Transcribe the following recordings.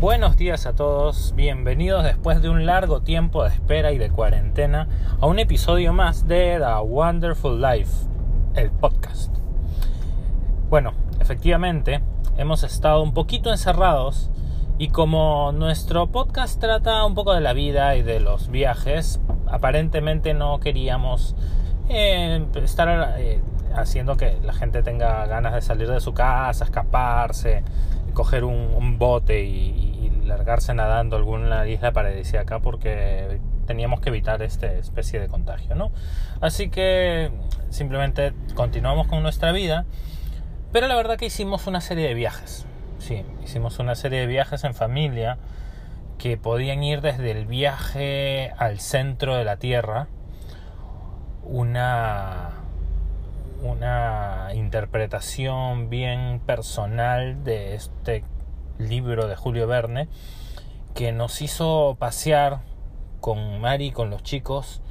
Buenos días a todos, bienvenidos después de un largo tiempo de espera y de cuarentena a un episodio más de The Wonderful Life, el podcast. Bueno, efectivamente, hemos estado un poquito encerrados y como nuestro podcast trata un poco de la vida y de los viajes, aparentemente no queríamos eh, estar eh, haciendo que la gente tenga ganas de salir de su casa, escaparse, coger un, bote y, largarse nadando alguna isla paradisíaca porque teníamos que evitar esta especie de contagio, ¿no? Así que simplemente continuamos con nuestra vida, pero la verdad que hicimos una serie de viajes. Sí, hicimos una serie de viajes en familia que podían ir desde el viaje al centro de la Tierra, una una interpretación bien personal de este libro de Julio Verne que nos hizo pasear con Mari con los chicos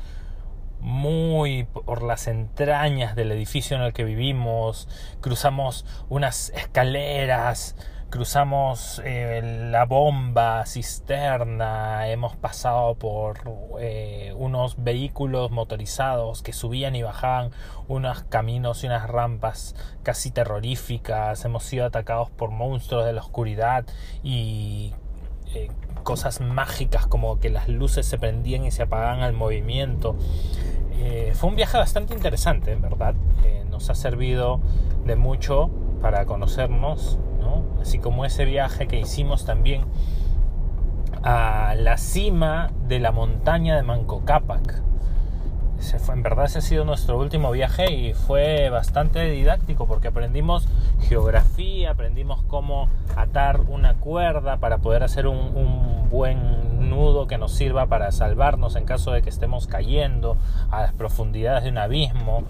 muy por las entrañas del edificio en el que vivimos, cruzamos unas escaleras cruzamos eh, la bomba cisterna, hemos pasado por eh, unos vehículos motorizados que subían y bajaban unos caminos y unas rampas casi terroríficas, hemos sido atacados por monstruos de la oscuridad y eh, cosas mágicas como que las luces se prendían y se apagaban al movimiento. fue un viaje bastante interesante, en verdad. nos ha servido de mucho para conocernos, así como ese viaje que hicimos también a la cima de la montaña de Manco Cápac. fue, en verdad ese ha sido nuestro último viaje y fue bastante didáctico porque aprendimos geografía, aprendimos cómo atar una cuerda para poder hacer un, un buen nudo que nos sirva para salvarnos en caso de que estemos cayendo a las profundidades de un abismo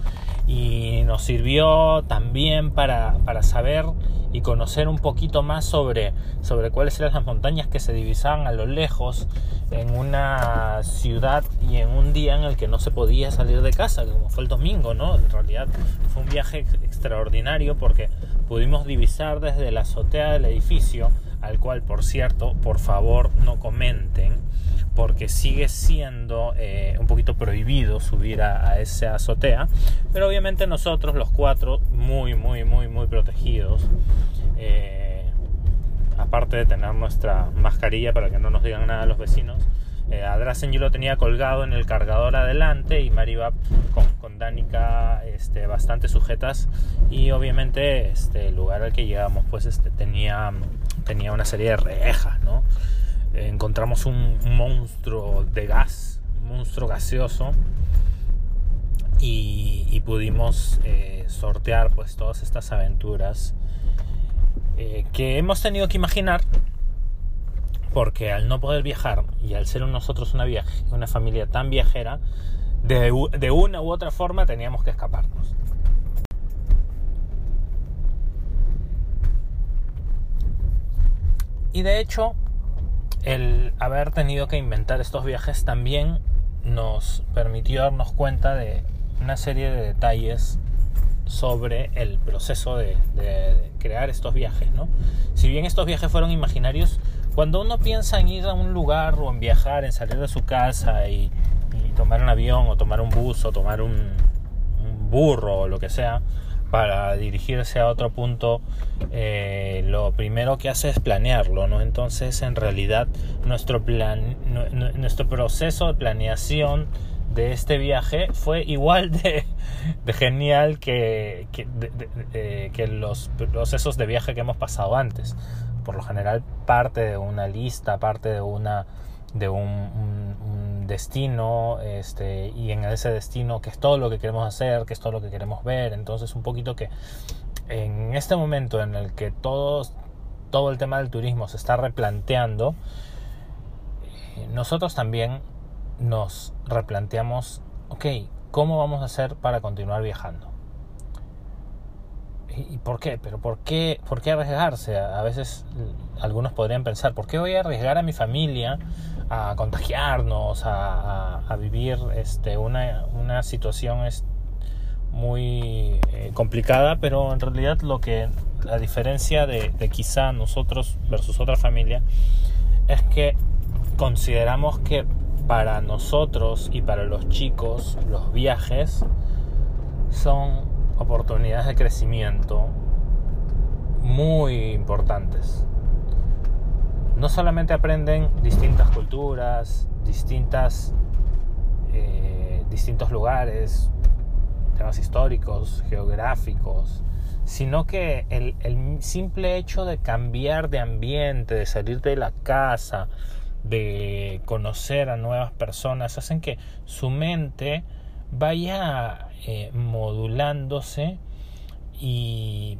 y nos sirvió también para, para saber y conocer un poquito más sobre, sobre cuáles eran las montañas que se divisaban a lo lejos en una ciudad y en un día en el que no se podía salir de casa, como fue el domingo, ¿no? En realidad fue un viaje extraordinario porque pudimos divisar desde la azotea del edificio, al cual, por cierto, por favor no comenten, porque sigue siendo eh, un poquito prohibido subir a, esa azotea, pero obviamente nosotros los cuatro muy, muy, muy, muy protegidos. Eh, aparte de tener nuestra mascarilla para que no nos digan nada los vecinos, eh, yo lo tenía colgado en el cargador adelante y Maribab con, con Danica este, bastante sujetas y obviamente este, el lugar al que llegamos pues este, tenía, tenía una serie de rejas, ¿no? encontramos un, monstruo de gas, un monstruo gaseoso y, pudimos eh, sortear pues todas estas aventuras eh, que hemos tenido que imaginar porque al no poder viajar y al ser nosotros una, una familia tan viajera, de, de una u otra forma teníamos que escaparnos. Y de hecho, el haber tenido que inventar estos viajes también nos permitió darnos cuenta de una serie de detalles sobre el proceso de, crear estos viajes, ¿no? Si bien estos viajes fueron imaginarios, cuando uno piensa en ir a un lugar o en viajar, en salir de su casa y, tomar un avión o tomar un bus o tomar un, un burro o lo que sea, para dirigirse a otro punto, eh, lo primero que hace es planearlo, ¿no? Entonces, en realidad, nuestro, plan, nuestro proceso de planeación de este viaje fue igual de, genial que, que, que, los procesos de viaje que hemos pasado antes. Por lo general, parte de una lista, parte de una de un, destino este, y en ese destino que es todo lo que queremos hacer, que es todo lo que queremos ver. Entonces un poquito que en este momento en el que todo, todo el tema del turismo se está replanteando, nosotros también nos replanteamos, ok, ¿cómo vamos a hacer para continuar viajando? ¿Y por qué? ¿Pero por qué, por qué arriesgarse? A veces algunos podrían pensar, ¿por qué voy a arriesgar a mi familia a contagiarnos, a, vivir este, una, situación es muy eh, complicada, pero en realidad lo que la diferencia de, de quizá nosotros versus otra familia es que consideramos que para nosotros y para los chicos los viajes son oportunidades de crecimiento muy importantes. No solamente aprenden distintas culturas, distintas, eh, distintos lugares, temas históricos, geográficos, sino que el, simple hecho de cambiar de ambiente, de salir de la casa, de conocer a nuevas personas, hacen que su mente vaya eh, modulándose y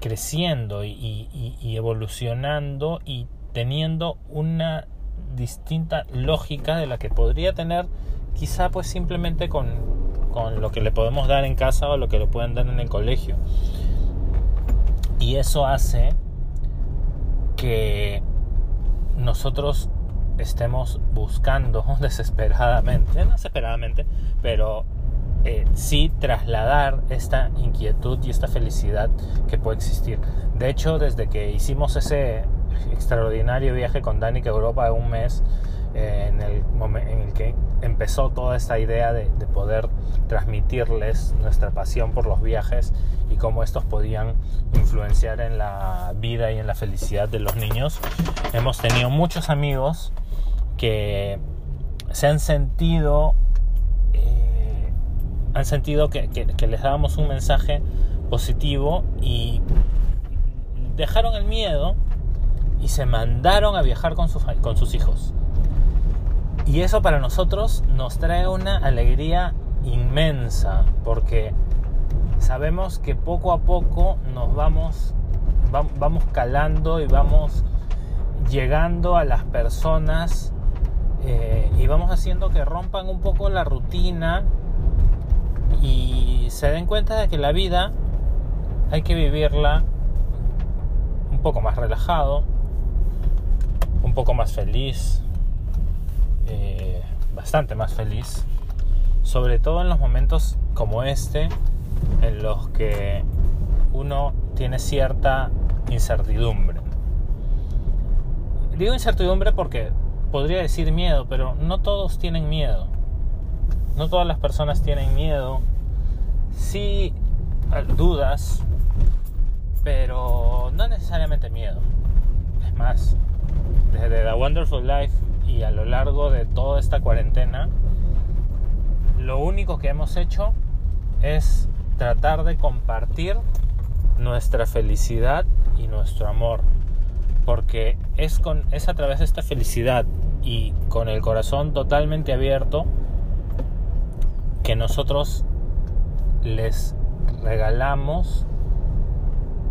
creciendo y, evolucionando y teniendo una distinta lógica de la que podría tener quizá pues simplemente con, con lo que le podemos dar en casa o lo que le pueden dar en el colegio. Y eso hace que nosotros estemos buscando desesperadamente, no desesperadamente, pero eh, sí trasladar esta inquietud y esta felicidad que puede existir. De hecho, desde que hicimos ese extraordinario viaje con Dani que Europa de un mes, eh, en, el en el que empezó toda esta idea de, de, poder transmitirles nuestra pasión por los viajes y cómo estos podían influenciar en la vida y en la felicidad de los niños, hemos tenido muchos amigos que se han sentido han sentido que, les dábamos un mensaje positivo y dejaron el miedo y se mandaron a viajar con, sus, con sus hijos. Y eso para nosotros nos trae una alegría inmensa porque sabemos que poco a poco nos vamos, vamos calando y vamos llegando a las personas eh, y vamos haciendo que rompan un poco la rutina y se den cuenta de que la vida hay que vivirla un poco más relajado, un poco más feliz, eh, bastante más feliz, sobre todo en los momentos como este, en los que uno tiene cierta incertidumbre. Digo incertidumbre porque podría decir miedo, pero no todos tienen miedo. No todas las personas tienen miedo. Sí, dudas, pero no necesariamente miedo. Es más, desde The Wonderful Life y a lo largo de toda esta cuarentena, lo único que hemos hecho es tratar de compartir nuestra felicidad y nuestro amor. Porque es, con, es a través de esta felicidad y con el corazón totalmente abierto que nosotros les regalamos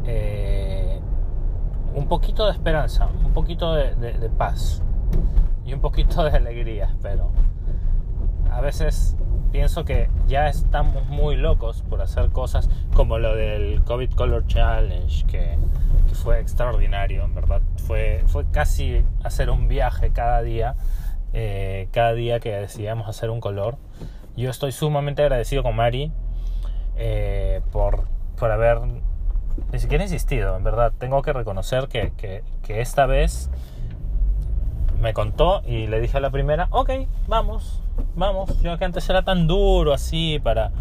eh, un poquito de esperanza, poquito de, paz y un poquito de alegría, pero a veces pienso que ya estamos muy locos por hacer cosas como lo del COVID Color Challenge, que, fue extraordinario, en verdad. Fue, fue casi hacer un viaje cada día, eh, cada día que decidíamos hacer un color. Yo estoy sumamente agradecido con Mari eh, por, por haber ni siquiera insistido, en verdad. Tengo que reconocer que, que, que, esta vez me contó y le dije a la primera, ok, vamos, vamos. Yo que antes era tan duro así para,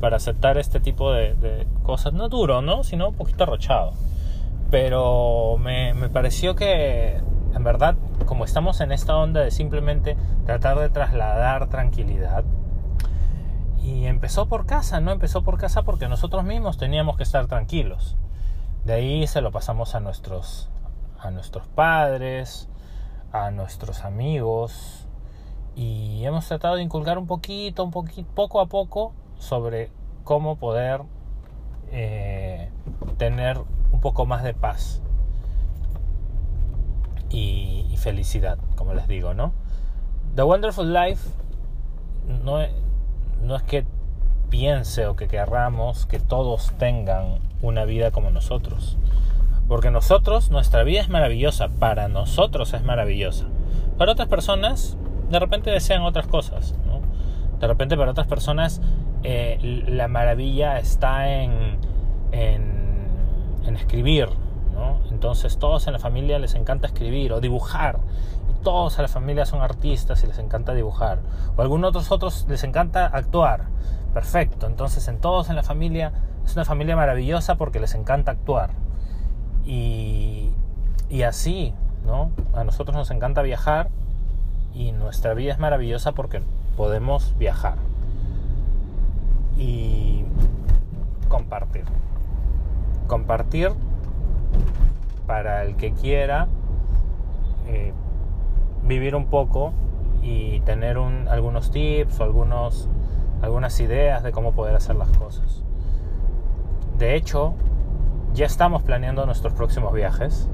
para aceptar este tipo de, de cosas. No duro, ¿no? Sino un poquito arrochado. Pero me, me pareció que, en verdad, como estamos en esta onda de simplemente tratar de trasladar tranquilidad, y empezó por casa, ¿no? Empezó por casa porque nosotros mismos teníamos que estar tranquilos. De ahí se lo pasamos a nuestros, a nuestros padres, a nuestros amigos y hemos tratado de inculcar un poquito, un poquito, poco a poco sobre cómo poder eh, tener un poco más de paz y, y, felicidad, como les digo, ¿no? The Wonderful Life no, no es que piense o que querramos que todos tengan una vida como nosotros. Porque nosotros, nuestra vida es maravillosa, para nosotros es maravillosa. Para otras personas, de repente desean otras cosas. ¿no? De repente para otras personas eh, la maravilla está en, en, en escribir, ¿no? Entonces todos en la familia les encanta escribir o dibujar. Todos en la familia son artistas y les encanta dibujar. O algunos otros otros les encanta actuar. Perfecto. Entonces en todos en la familia es una familia maravillosa porque les encanta actuar. Y, y así, ¿no? A nosotros nos encanta viajar y nuestra vida es maravillosa porque podemos viajar y compartir. Compartir para el que quiera eh, vivir un poco y tener un, algunos tips o algunas ideas de cómo poder hacer las cosas. De hecho, ya estamos planeando nuestros próximos viajes.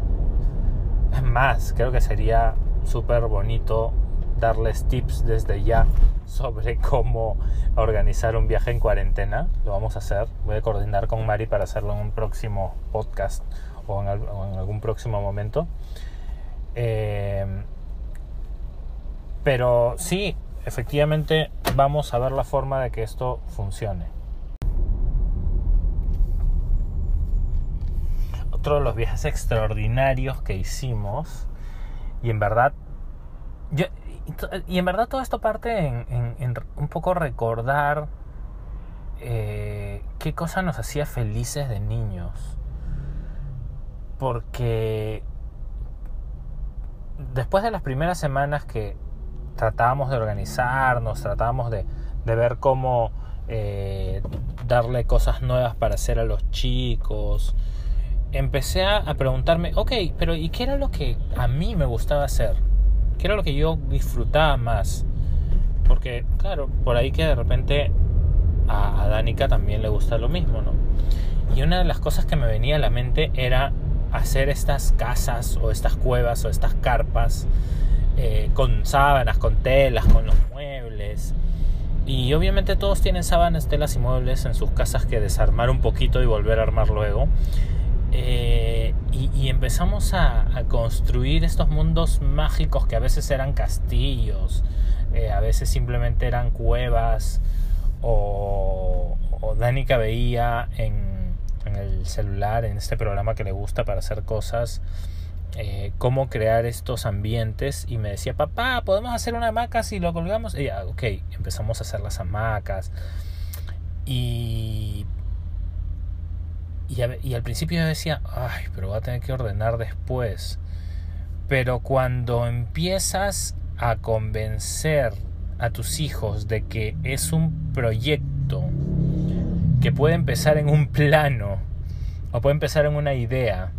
Es más, creo que sería súper bonito darles tips desde ya sobre cómo organizar un viaje en cuarentena. Lo vamos a hacer. Voy a coordinar con Mari para hacerlo en un próximo podcast o en, algún próximo momento. Eh, pero sí, efectivamente vamos a ver la forma de que esto funcione. Otro de los viajes extraordinarios que hicimos, y en verdad, y en verdad todo esto parte en, un poco recordar eh, qué cosa nos hacía felices de niños. Porque después de las primeras semanas que tratábamos de organizarnos, tratábamos de, ver cómo eh, darle cosas nuevas para hacer a los chicos, empecé a preguntarme, ok, pero ¿y qué era lo que a mí me gustaba hacer? que era lo que yo disfrutaba más. Porque, claro, por ahí que de repente a, Danica también le gusta lo mismo, ¿no? Y una de las cosas que me venía a la mente era hacer estas casas o estas cuevas o estas carpas eh, con sábanas, con telas, con los muebles. Y obviamente todos tienen sábanas, telas y muebles en sus casas que desarmar un poquito y volver a armar luego. Eh, y, empezamos a, construir estos mundos mágicos que a veces eran castillos, eh, a veces simplemente eran cuevas, o, Danica veía en, el celular, en este programa que le gusta para hacer cosas, eh, cómo crear estos ambientes y me decía, papá, ¿podemos hacer una hamaca si lo colgamos? Y ya, ok, empezamos a hacer las hamacas. Y y, al principio yo decía, ay, pero voy a tener que ordenar después. Pero cuando empiezas a convencer a tus hijos de que es un proyecto que puede empezar en un plano o puede empezar en una idea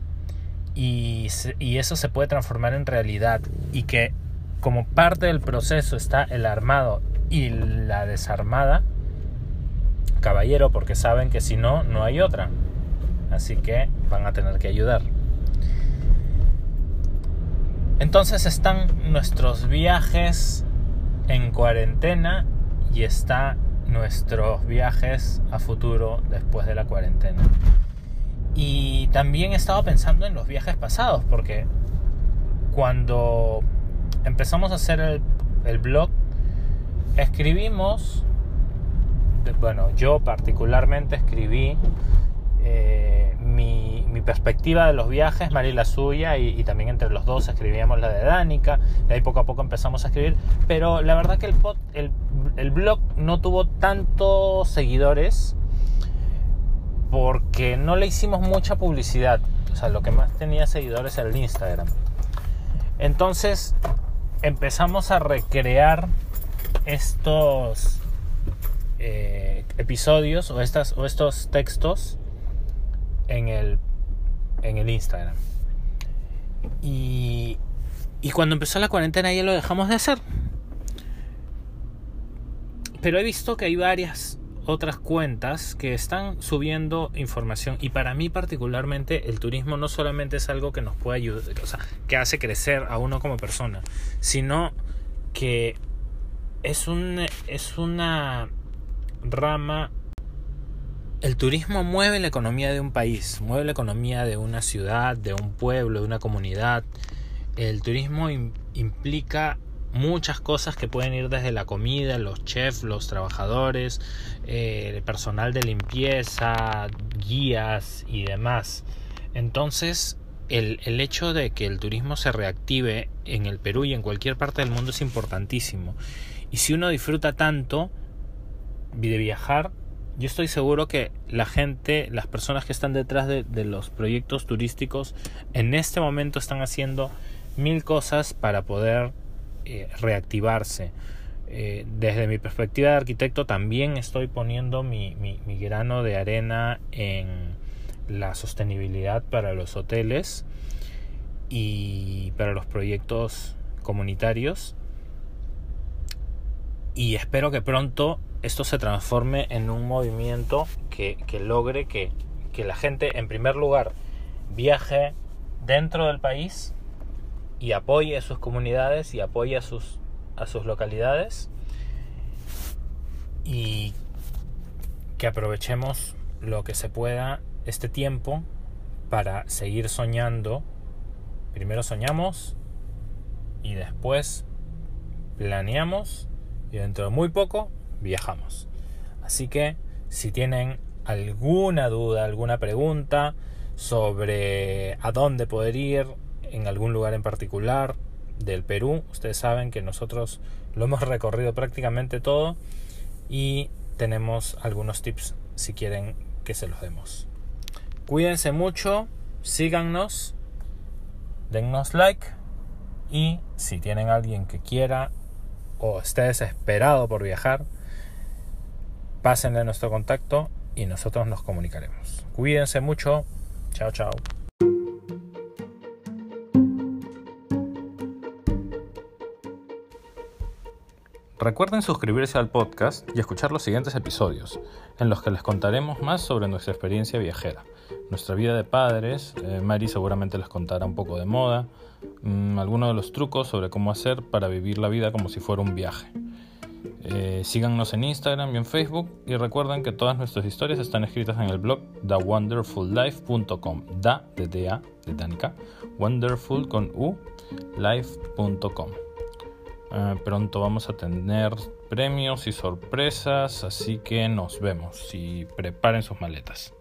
y, y eso se puede transformar en realidad y que como parte del proceso está el armado y la desarmada, caballero, porque saben que si no, no hay otra así que van a tener que ayudar. Entonces están nuestros viajes en cuarentena y está nuestros viajes a futuro después de la cuarentena. Y también he estado pensando en los viajes pasados, porque cuando empezamos a hacer el, el blog, escribimos, bueno, yo particularmente escribí eh, mi, perspectiva de los viajes, Mari la suya, y, también entre los dos escribíamos la de Danica, de ahí poco a poco empezamos a escribir, pero la verdad que el, el, el blog no tuvo tantos seguidores porque no le hicimos mucha publicidad, o sea, lo que más tenía seguidores era el Instagram. Entonces empezamos a recrear estos eh, episodios o, estas, o estos textos en el, en el Instagram. Y, y cuando empezó la cuarentena ya lo dejamos de hacer. Pero he visto que hay varias otras cuentas que están subiendo información y para mí particularmente el turismo no solamente es algo que nos puede ayudar, o sea, que hace crecer a uno como persona, sino que es un es una rama el turismo mueve la economía de un país, mueve la economía de una ciudad, de un pueblo, de una comunidad. El turismo implica muchas cosas que pueden ir desde la comida, los chefs, los trabajadores, eh, personal de limpieza, guías y demás. Entonces, el, el, hecho de que el turismo se reactive en el Perú y en cualquier parte del mundo es importantísimo. Y si uno disfruta tanto de viajar, yo estoy seguro que la gente, las personas que están detrás de, los proyectos turísticos, en este momento están haciendo mil cosas para poder eh, reactivarse. Eh, desde mi perspectiva de arquitecto también estoy poniendo mi, mi, grano de arena en la sostenibilidad para los hoteles y para los proyectos comunitarios y espero que pronto esto se transforme en un movimiento que, logre que, la gente, en primer lugar, viaje dentro del país y apoye a sus comunidades y apoye a sus, a sus localidades y que aprovechemos lo que se pueda este tiempo para seguir soñando. Primero soñamos y después planeamos y dentro de muy poco viajamos. Así que si tienen alguna duda, alguna pregunta sobre a dónde poder ir en algún lugar en particular del Perú, ustedes saben que nosotros lo hemos recorrido prácticamente todo y tenemos algunos tips si quieren que se los demos. Cuídense mucho, síganos, dennos like y si tienen alguien que quiera o esté desesperado por viajar, pásenle nuestro contacto y nosotros nos comunicaremos. Cuídense mucho. Chao, chao. Recuerden suscribirse al podcast y escuchar los siguientes episodios, en los que les contaremos más sobre nuestra experiencia viajera, nuestra vida de padres, eh, Mari seguramente les contará un poco de moda, mmm, algunos de los trucos sobre cómo hacer para vivir la vida como si fuera un viaje. Eh, síganos en Instagram y en Facebook y recuerden que todas nuestras historias están escritas en el blog thewonderfullife.com da de da de Danica wonderful con u life.com eh, pronto vamos a tener premios y sorpresas así que nos vemos y preparen sus maletas